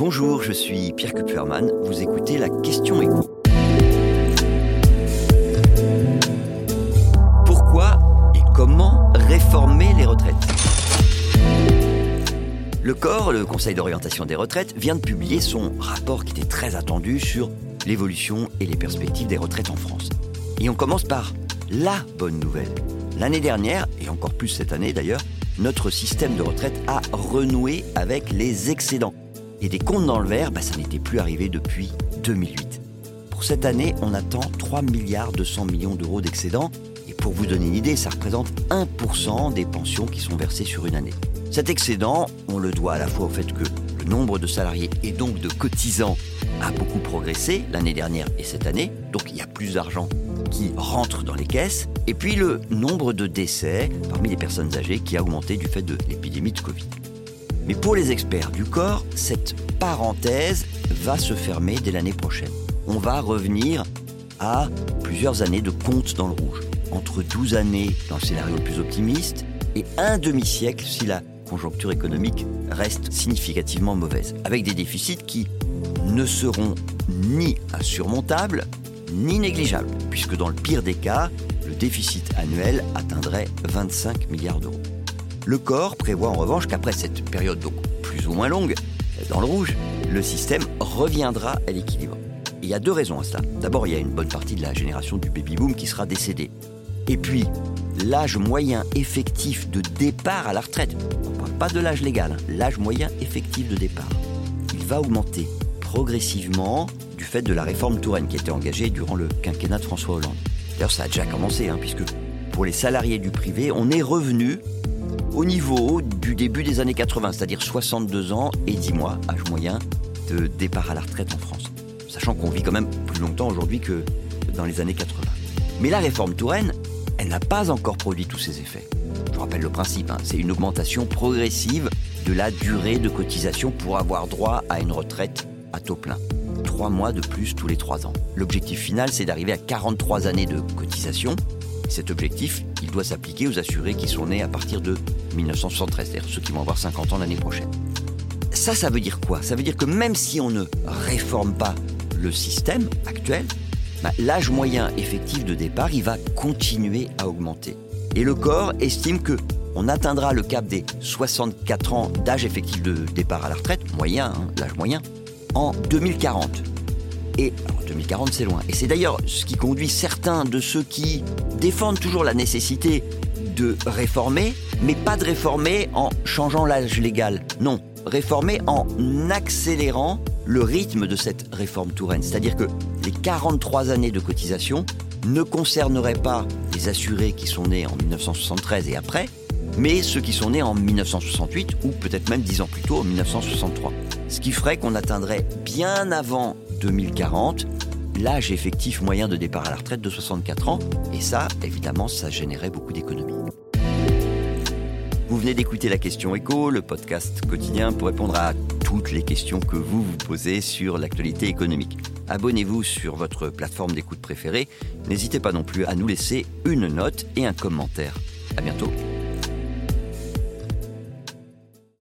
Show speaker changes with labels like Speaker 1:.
Speaker 1: Bonjour, je suis Pierre Kupferman. Vous écoutez la question écho. Pourquoi et comment réformer les retraites? Le corps, le Conseil d'orientation des retraites, vient de publier son rapport qui était très attendu sur l'évolution et les perspectives des retraites en France. Et on commence par la bonne nouvelle. L'année dernière, et encore plus cette année d'ailleurs, notre système de retraite a renoué avec les excédents. Et des comptes dans le vert, bah, ça n'était plus arrivé depuis 2008. Pour cette année, on attend 3 milliards 200 millions d'euros d'excédents. Et pour vous donner une idée, ça représente 1% des pensions qui sont versées sur une année. Cet excédent, on le doit à la fois au fait que le nombre de salariés et donc de cotisants a beaucoup progressé l'année dernière et cette année, donc il y a plus d'argent qui rentre dans les caisses, et puis le nombre de décès parmi les personnes âgées qui a augmenté du fait de l'épidémie de Covid. Mais pour les experts du corps, cette parenthèse va se fermer dès l'année prochaine. On va revenir à plusieurs années de compte dans le rouge, entre 12 années dans le scénario le plus optimiste et un demi-siècle si la conjoncture économique reste significativement mauvaise, avec des déficits qui ne seront ni insurmontables ni négligeables, puisque dans le pire des cas, le déficit annuel atteindrait 25 milliards d'euros. Le corps prévoit en revanche qu'après cette période donc plus ou moins longue, dans le rouge, le système reviendra à l'équilibre. Il y a deux raisons à cela. D'abord, il y a une bonne partie de la génération du baby-boom qui sera décédée. Et puis, l'âge moyen effectif de départ à la retraite, on ne parle pas de l'âge légal, hein, l'âge moyen effectif de départ, il va augmenter progressivement du fait de la réforme Touraine qui a été engagée durant le quinquennat de François Hollande. D'ailleurs, ça a déjà commencé, hein, puisque pour les salariés du privé, on est revenu au niveau du début des années 80, c'est-à-dire 62 ans et 10 mois, âge moyen de départ à la retraite en France. Sachant qu'on vit quand même plus longtemps aujourd'hui que dans les années 80. Mais la réforme Touraine, elle n'a pas encore produit tous ses effets. Je rappelle le principe, hein, c'est une augmentation progressive de la durée de cotisation pour avoir droit à une retraite à taux plein. Trois mois de plus tous les trois ans. L'objectif final, c'est d'arriver à 43 années de cotisation. Cet objectif, il doit s'appliquer aux assurés qui sont nés à partir de 1973, c'est-à-dire ceux qui vont avoir 50 ans l'année prochaine. Ça, ça veut dire quoi? Ça veut dire que même si on ne réforme pas le système actuel, bah, l'âge moyen effectif de départ, il va continuer à augmenter. Et le corps estime que on atteindra le cap des 64 ans d'âge effectif de départ à la retraite, moyen, hein, l'âge moyen, en 2040. Et alors 2040, c'est loin. Et c'est d'ailleurs ce qui conduit certains de ceux qui défendent toujours la nécessité de réformer, mais pas de réformer en changeant l'âge légal. Non, réformer en accélérant le rythme de cette réforme Touraine. C'est-à-dire que les 43 années de cotisation ne concerneraient pas les assurés qui sont nés en 1973 et après, mais ceux qui sont nés en 1968 ou peut-être même 10 ans plus tôt, en 1963. Ce qui ferait qu'on atteindrait bien avant 2040 l'âge effectif moyen de départ à la retraite de 64 ans, et ça, évidemment, ça générait beaucoup d'économies. Vous venez d'écouter la question écho, le podcast quotidien pour répondre à toutes les questions que vous vous posez sur l'actualité économique. Abonnez-vous sur votre plateforme d'écoute préférée. N'hésitez pas non plus à nous laisser une note et un commentaire. À bientôt.